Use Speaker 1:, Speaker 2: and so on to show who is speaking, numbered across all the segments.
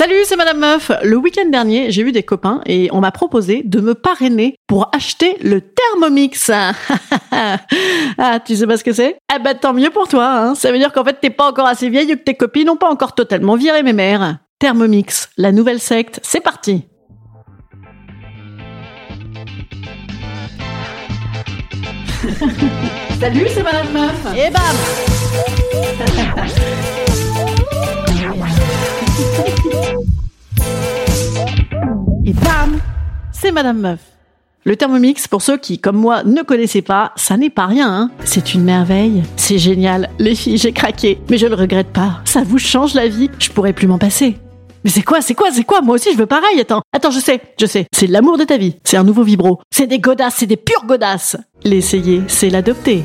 Speaker 1: Salut, c'est Madame Meuf. Le week-end dernier, j'ai vu des copains et on m'a proposé de me parrainer pour acheter le Thermomix. ah, tu sais pas ce que c'est? Eh ben, tant mieux pour toi. Hein. Ça veut dire qu'en fait, t'es pas encore assez vieille ou que tes copines n'ont pas encore totalement viré mes mères. Thermomix, la nouvelle secte, c'est parti. Salut, c'est Madame Meuf. Et bam bam C'est Madame Meuf. Le Thermomix, pour ceux qui, comme moi, ne connaissaient pas, ça n'est pas rien, hein. C'est une merveille. C'est génial. Les filles, j'ai craqué. Mais je le regrette pas. Ça vous change la vie. Je pourrais plus m'en passer. Mais c'est quoi, c'est quoi, c'est quoi? Moi aussi, je veux pareil. Attends, attends, je sais, je sais. C'est l'amour de ta vie. C'est un nouveau vibro. C'est des godasses, c'est des pures godasses. L'essayer, c'est l'adopter.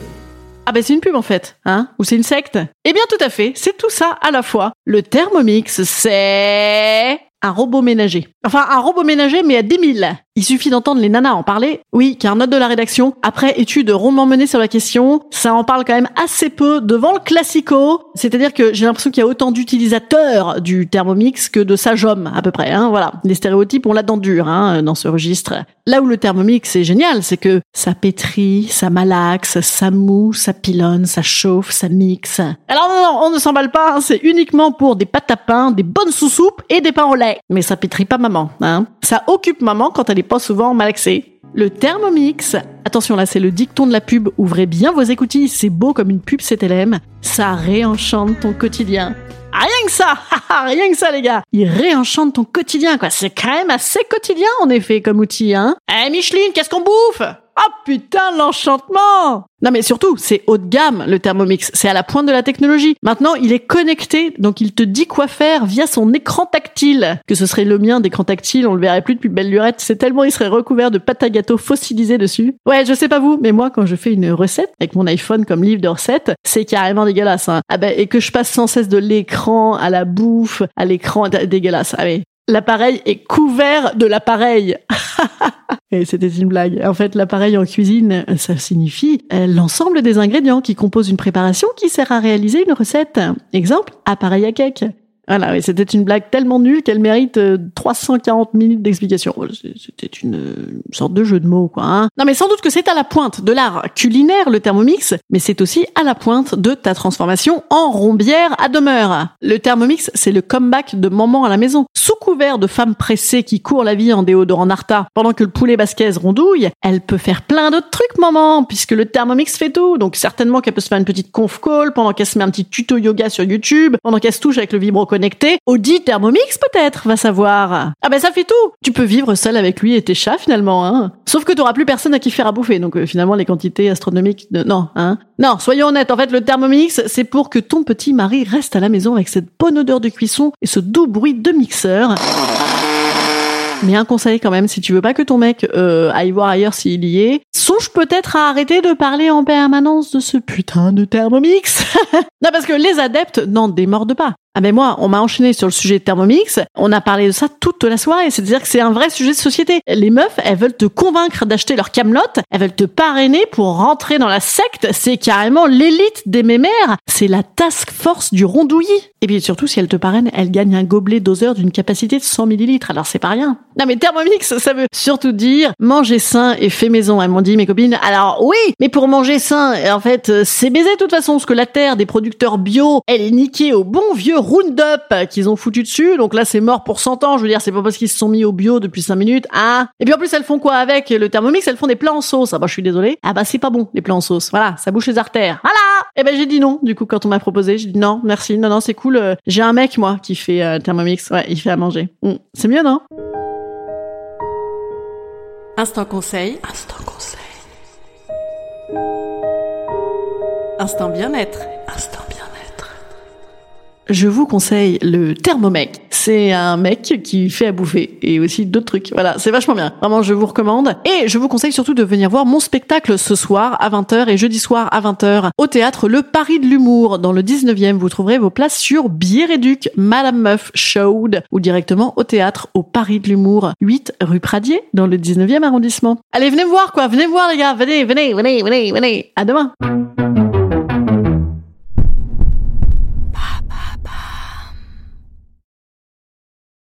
Speaker 1: Ah ben c'est une pub en fait, hein Ou c'est une secte Eh bien tout à fait, c'est tout ça à la fois. Le Thermomix, c'est un robot ménager. Enfin, un robot ménager, mais à 10 000. Il suffit d'entendre les nanas en parler. Oui, car note de la rédaction. Après étude rondement menée sur la question, ça en parle quand même assez peu devant le classico. C'est-à-dire que j'ai l'impression qu'il y a autant d'utilisateurs du Thermomix que de sages-hommes, à peu près. Hein, voilà. Les stéréotypes, ont la dent dure hein, dans ce registre. Là où le Thermomix est génial, c'est que ça pétrit, ça malaxe, ça moue, ça pilonne, ça chauffe, ça mixe. Alors non, non, on ne s'emballe pas. Hein, c'est uniquement pour des pâtes à pain, des bonnes sous-soupes et des pains au lait. Mais ça pétrit pas maman. Hein. Ça occupe maman quand elle est pas souvent malaxée. Le Thermomix, attention là c'est le dicton de la pub, ouvrez bien vos écoutilles, c'est beau comme une pub CTLM, ça réenchante ton quotidien. Rien que ça, rien que ça les gars. Il réenchante ton quotidien quoi. C'est quand même assez quotidien en effet comme outil hein. Eh Micheline, qu'est-ce qu'on bouffe? Oh putain, l'enchantement Non mais surtout, c'est haut de gamme le Thermomix, c'est à la pointe de la technologie. Maintenant, il est connecté, donc il te dit quoi faire via son écran tactile. Que ce serait le mien d'écran tactile, on le verrait plus depuis belle lurette, c'est tellement il serait recouvert de pâte à gâteau fossilisé dessus. Ouais, je sais pas vous, mais moi quand je fais une recette avec mon iPhone comme livre de recettes, c'est carrément dégueulasse. Hein. Ah ben et que je passe sans cesse de l'écran à la bouffe, à l'écran dégueulasse. Ah. L'appareil est couvert de l'appareil. Et c'était une blague. En fait, l'appareil en cuisine, ça signifie euh, l'ensemble des ingrédients qui composent une préparation qui sert à réaliser une recette. Exemple, appareil à cake. Voilà, oui, c'était une blague tellement nulle qu'elle mérite 340 euh, minutes d'explication. C'était une, sorte de jeu de mots, quoi. Hein. Non, mais sans doute que c'est à la pointe de l'art culinaire, le Thermomix, mais c'est aussi à la pointe de ta transformation en rombière à demeure. Le Thermomix, c'est le comeback de maman à la maison. Sous couvert de femmes pressées qui courent la vie en déodorant Narta, pendant que le poulet basquez rondouille, elle peut faire plein d'autres trucs, maman, puisque le Thermomix fait tout. Donc certainement qu'elle peut se faire une petite conf call pendant qu'elle se met un petit tuto yoga sur YouTube, pendant qu'elle se touche avec le vibro connecté. Audi Thermomix peut-être, va savoir. Ah ben ça fait tout. Tu peux vivre seul avec lui et tes chats finalement. Hein. Sauf que tu plus personne à qui faire à bouffer. Donc euh, finalement les quantités astronomiques de... Non, hein. Non, soyons honnêtes. En fait le Thermomix c'est pour que ton petit mari reste à la maison avec cette bonne odeur de cuisson et ce doux bruit de mixeur. Mais un conseil quand même, si tu veux pas que ton mec euh, aille voir ailleurs s'il y est, songe peut-être à arrêter de parler en permanence de ce putain de Thermomix. non, parce que les adeptes n'en démordent pas. Ah ben moi, on m'a enchaîné sur le sujet de Thermomix, on a parlé de ça toute la soirée, c'est-à-dire que c'est un vrai sujet de société. Les meufs, elles veulent te convaincre d'acheter leur camelote, elles veulent te parrainer pour rentrer dans la secte, c'est carrément l'élite des mémères, c'est la task force du rondouillis. Et puis surtout, si elles te parrainent, elles gagnent un gobelet doseur d'une capacité de 100 millilitres, alors c'est pas rien. Non mais Thermomix, ça veut surtout dire manger sain et fait maison, elles m'ont dit mes copines. Alors oui, mais pour manger sain, en fait, c'est baiser de toute façon, parce que la terre des producteurs bio, elle est niquée au bon vieux Roundup qu'ils ont foutu dessus. Donc là, c'est mort pour 100 ans. Je veux dire, c'est pas parce qu'ils se sont mis au bio depuis 5 minutes. Ah. Et puis en plus, elles font quoi avec le Thermomix? Elles font des plats en sauce. Ah bah, je suis désolée. Ah bah, c'est pas bon, les plats en sauce. Voilà, ça bouche les artères. Voilà Et eh ben, j'ai dit non. Du coup, quand on m'a proposé, j'ai dit non, merci. Non, non, c'est cool. Euh, j'ai un mec, moi, qui fait euh, Thermomix. Ouais, il fait à manger. Mm. C'est mieux, non? Instant conseil. Instant conseil. Instant bien-être. Je vous conseille le Thermomec. C'est un mec qui fait à bouffer et aussi d'autres trucs. Voilà, c'est vachement bien. Vraiment, je vous recommande. Et je vous conseille surtout de venir voir mon spectacle ce soir à 20h et jeudi soir à 20h au théâtre Le Paris de l'humour dans le 19e. Vous trouverez vos places sur Bière Duc, Madame Meuf Showed ou directement au théâtre au Paris de l'humour, 8 rue Pradier dans le 19e arrondissement. Allez, venez voir quoi, venez voir les gars, venez, venez, venez, venez, venez. À demain.